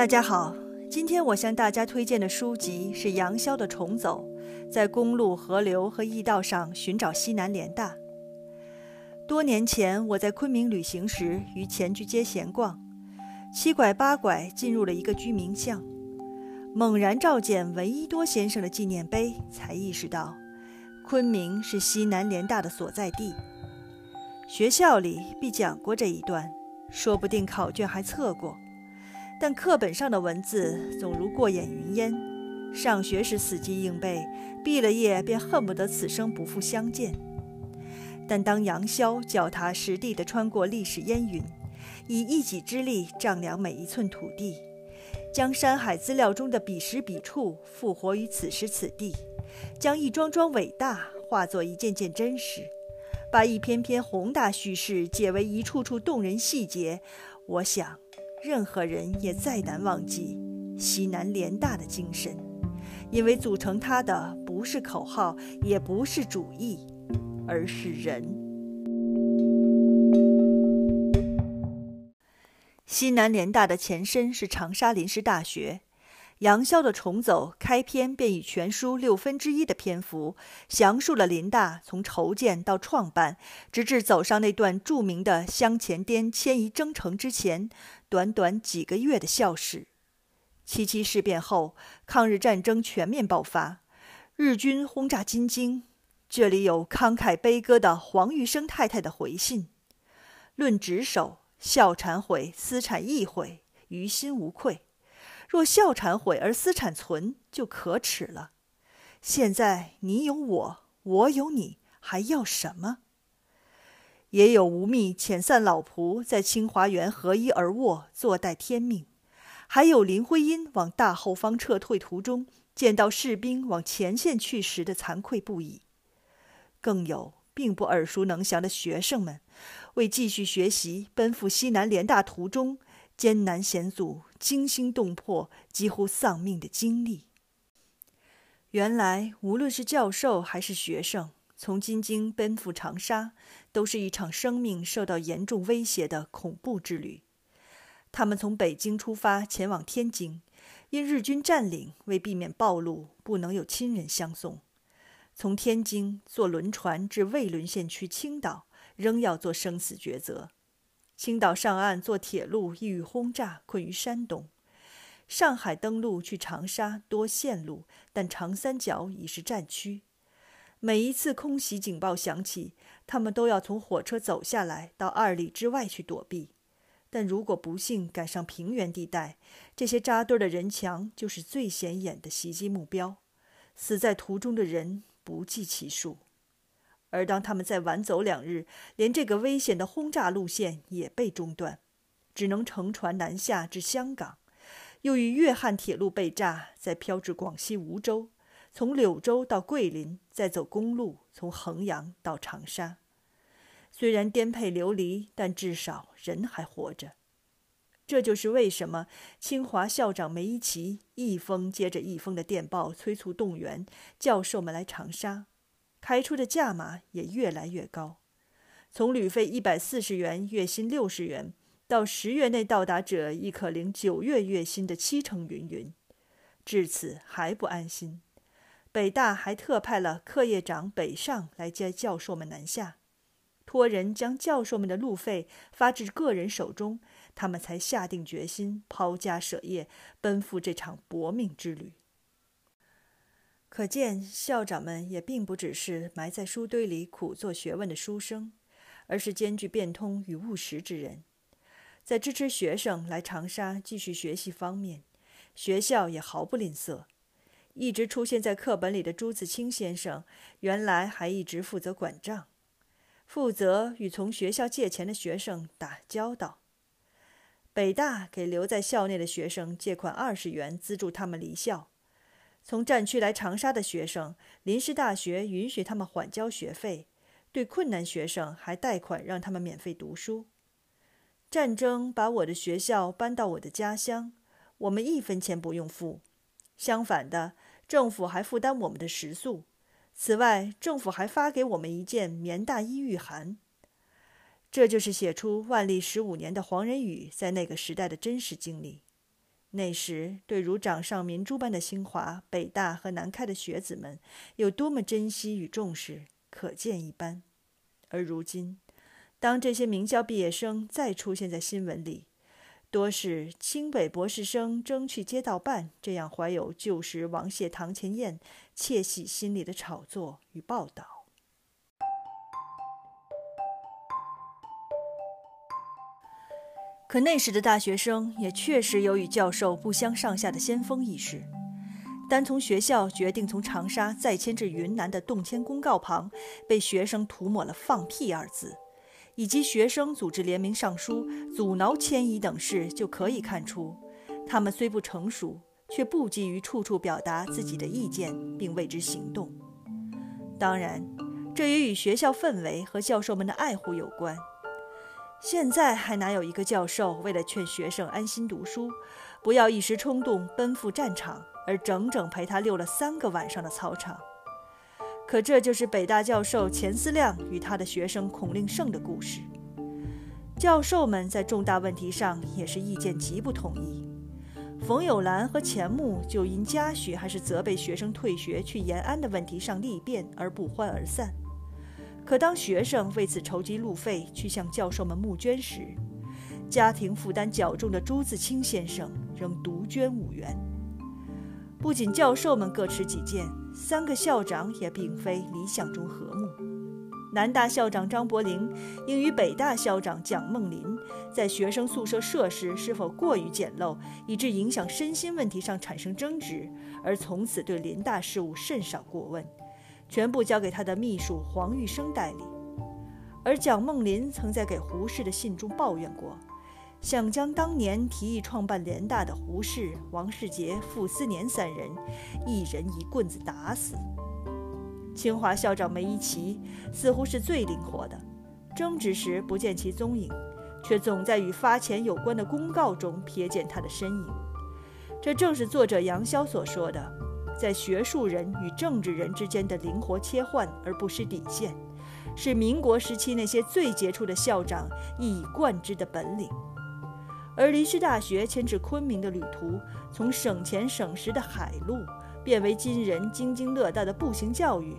大家好，今天我向大家推荐的书籍是杨潇的《重走》，在公路、河流和驿道上寻找西南联大。多年前，我在昆明旅行时，于前居街闲逛，七拐八拐进入了一个居民巷，猛然照见闻一多先生的纪念碑，才意识到，昆明是西南联大的所在地。学校里必讲过这一段，说不定考卷还测过。但课本上的文字总如过眼云烟，上学时死记硬背，毕了业便恨不得此生不复相见。但当杨逍脚踏实地地穿过历史烟云，以一己之力丈量每一寸土地，将山海资料中的彼时彼处复活于此时此地，将一桩桩伟大化作一件件真实，把一篇篇宏大叙事解为一处处动人细节，我想。任何人也再难忘记西南联大的精神，因为组成它的不是口号，也不是主义，而是人。西南联大的前身是长沙临时大学。杨逍的重走开篇便以全书六分之一的篇幅，详述了林大从筹建到创办，直至走上那段著名的湘黔滇迁移征程之前，短短几个月的校史。七七事变后，抗日战争全面爆发，日军轰炸金京，这里有慷慨悲歌的黄玉生太太的回信：“论职守，校产毁，私产亦毁，于心无愧。”若校产毁而私产存，就可耻了。现在你有我，我有你，还要什么？也有吴宓遣散老仆，在清华园合衣而卧，坐待天命；还有林徽因往大后方撤退途中，见到士兵往前线去时的惭愧不已。更有并不耳熟能详的学生们，为继续学习，奔赴西南联大途中。艰难险阻、惊心动魄、几乎丧命的经历。原来，无论是教授还是学生，从京津奔赴长沙，都是一场生命受到严重威胁的恐怖之旅。他们从北京出发前往天津，因日军占领，为避免暴露，不能有亲人相送。从天津坐轮船至未沦陷区青岛，仍要做生死抉择。青岛上岸坐铁路亦遇轰炸，困于山东；上海登陆去长沙多线路，但长三角已是战区。每一次空袭警报响起，他们都要从火车走下来，到二里之外去躲避。但如果不幸赶上平原地带，这些扎堆的人墙就是最显眼的袭击目标。死在途中的人不计其数。而当他们再晚走两日，连这个危险的轰炸路线也被中断，只能乘船南下至香港，又与粤汉铁路被炸，再飘至广西梧州，从柳州到桂林，再走公路从衡阳到长沙。虽然颠沛流离，但至少人还活着。这就是为什么清华校长梅贻琦一封接着一封的电报催促动员教授们来长沙。开出的价码也越来越高，从旅费一百四十元、月薪六十元，到十月内到达者亦可领九月月薪的七成云云。至此还不安心，北大还特派了课业长北上来接教授们南下，托人将教授们的路费发至个人手中，他们才下定决心抛家舍业，奔赴这场搏命之旅。可见，校长们也并不只是埋在书堆里苦做学问的书生，而是兼具变通与务实之人。在支持学生来长沙继续学习方面，学校也毫不吝啬。一直出现在课本里的朱自清先生，原来还一直负责管账，负责与从学校借钱的学生打交道。北大给留在校内的学生借款二十元，资助他们离校。从战区来长沙的学生，临时大学允许他们缓交学费，对困难学生还贷款让他们免费读书。战争把我的学校搬到我的家乡，我们一分钱不用付。相反的，政府还负担我们的食宿。此外，政府还发给我们一件棉大衣御寒。这就是写出万历十五年的黄仁宇在那个时代的真实经历。那时，对如掌上明珠般的清华、北大和南开的学子们有多么珍惜与重视，可见一斑。而如今，当这些名校毕业生再出现在新闻里，多是清北博士生争去街道办这样怀有旧时王谢堂前燕窃喜心理的炒作与报道。可那时的大学生也确实有与教授不相上下的先锋意识。单从学校决定从长沙再迁至云南的动迁公告旁被学生涂抹了“放屁”二字。以及学生组织联名上书阻挠迁移等事，就可以看出，他们虽不成熟，却不急于处处表达自己的意见并为之行动。当然，这也与学校氛围和教授们的爱护有关。现在还哪有一个教授为了劝学生安心读书，不要一时冲动奔赴战场，而整整陪他溜了三个晚上的操场？可这就是北大教授钱思亮与他的学生孔令胜的故事。教授们在重大问题上也是意见极不统一。冯友兰和钱穆就因嘉许还是责备学生退学去延安的问题上力辩而不欢而散。可当学生为此筹集路费去向教授们募捐时，家庭负担较重的朱自清先生仍独捐五元。不仅教授们各持己见。三个校长也并非理想中和睦。南大校长张伯苓因与北大校长蒋梦麟在学生宿舍设施是否过于简陋，以致影响身心问题上产生争执，而从此对林大事务甚少过问，全部交给他的秘书黄玉生代理。而蒋梦麟曾在给胡适的信中抱怨过。想将当年提议创办联大的胡适、王世杰、傅斯年三人，一人一棍子打死。清华校长梅贻琦似乎是最灵活的，争执时不见其踪影，却总在与发钱有关的公告中瞥见他的身影。这正是作者杨潇所说的，在学术人与政治人之间的灵活切换而不失底线，是民国时期那些最杰出的校长一以贯之的本领。而离师大学迁至昆明的旅途，从省钱省时的海路变为今人津津乐道的步行教育，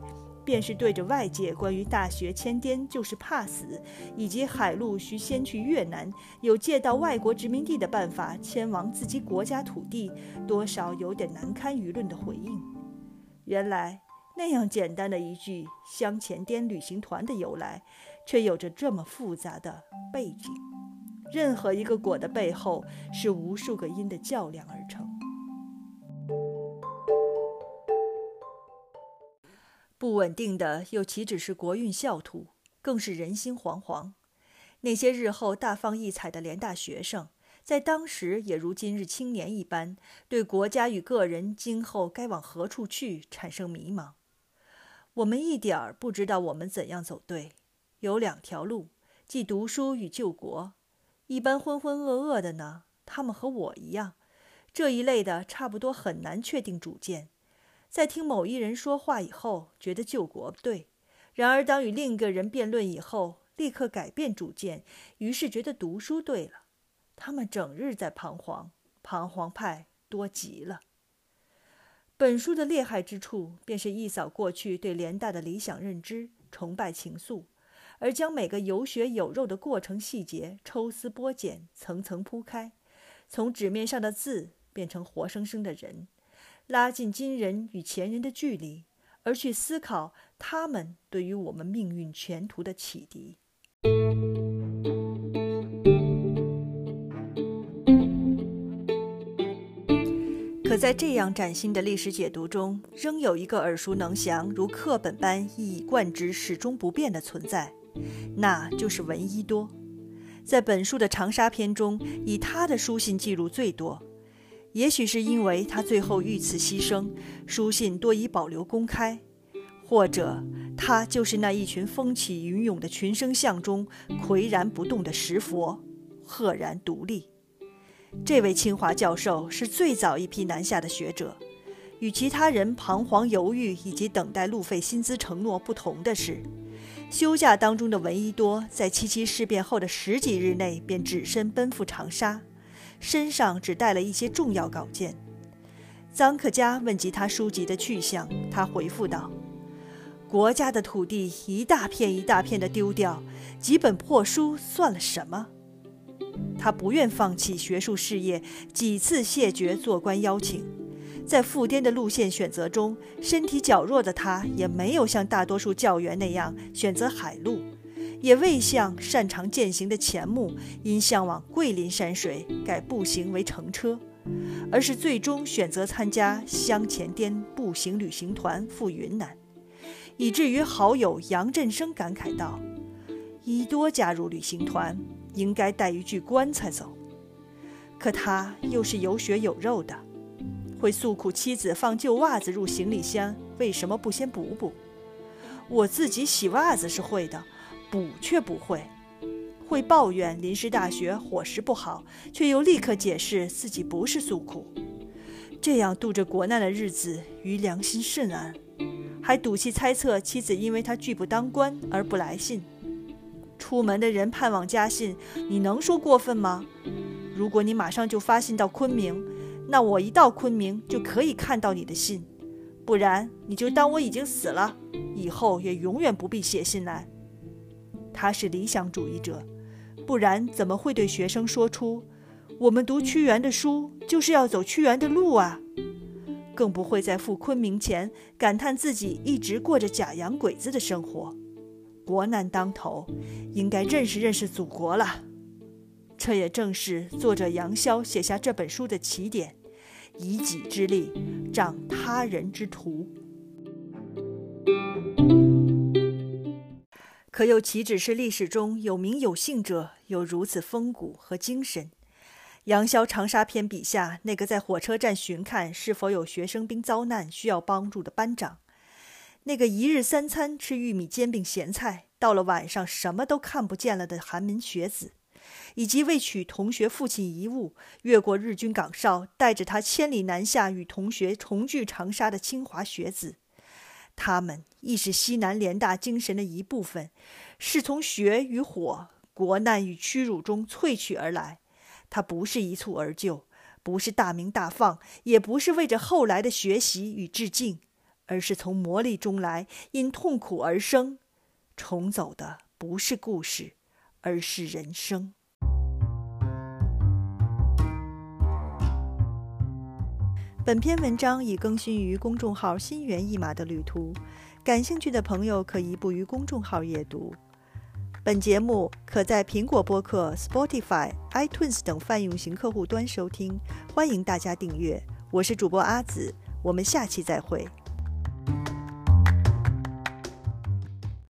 便是对着外界关于大学迁滇就是怕死，以及海陆需先去越南，有借到外国殖民地的办法迁往自己国家土地，多少有点难堪舆论的回应。原来那样简单的一句“湘前滇旅行团”的由来，却有着这么复杂的背景。任何一个果的背后，是无数个因的较量而成。不稳定的又岂止是国运校土，更是人心惶惶。那些日后大放异彩的联大学生，在当时也如今日青年一般，对国家与个人今后该往何处去产生迷茫。我们一点儿不知道我们怎样走对，有两条路，即读书与救国。一般浑浑噩噩的呢，他们和我一样，这一类的差不多很难确定主见。在听某一人说话以后，觉得救国对；然而当与另一个人辩论以后，立刻改变主见，于是觉得读书对了。他们整日在彷徨，彷徨派多极了。本书的厉害之处，便是一扫过去对联大的理想认知、崇拜情愫。而将每个有血有肉的过程细节抽丝剥茧、层层铺开，从纸面上的字变成活生生的人，拉近今人与前人的距离，而去思考他们对于我们命运前途的启迪。可在这样崭新的历史解读中，仍有一个耳熟能详、如课本般一以贯之、始终不变的存在。那就是闻一多，在本书的长沙篇中，以他的书信记录最多。也许是因为他最后遇刺牺牲，书信多已保留公开，或者他就是那一群风起云涌的群生相中岿然不动的石佛，赫然独立。这位清华教授是最早一批南下的学者，与其他人彷徨犹豫以及等待路费薪资承诺不同的是。休假当中的闻一多，在七七事变后的十几日内便只身奔赴长沙，身上只带了一些重要稿件。臧克家问及他书籍的去向，他回复道：“国家的土地一大片一大片的丢掉，几本破书算了什么？”他不愿放弃学术事业，几次谢绝做官邀请。在复滇的路线选择中，身体较弱的他也没有像大多数教员那样选择海路，也未像擅长践行的钱穆因向往桂林山水改步行为乘车，而是最终选择参加湘黔滇步行旅行团赴云南，以至于好友杨振声感慨道：“伊多加入旅行团，应该带一具棺材走。”可他又是有血有肉的。会诉苦妻子放旧袜子入行李箱，为什么不先补补？我自己洗袜子是会的，补却不会。会抱怨临时大学伙食不好，却又立刻解释自己不是诉苦。这样度着国难的日子，于良心甚安。还赌气猜测妻子因为他拒不当官而不来信。出门的人盼望家信，你能说过分吗？如果你马上就发信到昆明。那我一到昆明就可以看到你的信，不然你就当我已经死了，以后也永远不必写信来。他是理想主义者，不然怎么会对学生说出“我们读屈原的书就是要走屈原的路啊”？更不会在赴昆明前感叹自己一直过着假洋鬼子的生活。国难当头，应该认识认识祖国了。这也正是作者杨逍写下这本书的起点。以己之力仗他人之图，可又岂止是历史中有名有姓者有如此风骨和精神？杨逍《长沙篇》笔下那个在火车站巡看是否有学生兵遭难需要帮助的班长，那个一日三餐吃玉米煎饼咸菜，到了晚上什么都看不见了的寒门学子。以及为取同学父亲遗物，越过日军岗哨，带着他千里南下与同学重聚长沙的清华学子，他们亦是西南联大精神的一部分，是从血与火、国难与屈辱中萃取而来。他不是一蹴而就，不是大名大放，也不是为着后来的学习与致敬，而是从磨砺中来，因痛苦而生。重走的不是故事，而是人生。本篇文章已更新于公众号“心猿意马的旅途”，感兴趣的朋友可移步于公众号阅读。本节目可在苹果播客、Spotify、iTunes 等泛用型客户端收听，欢迎大家订阅。我是主播阿紫，我们下期再会。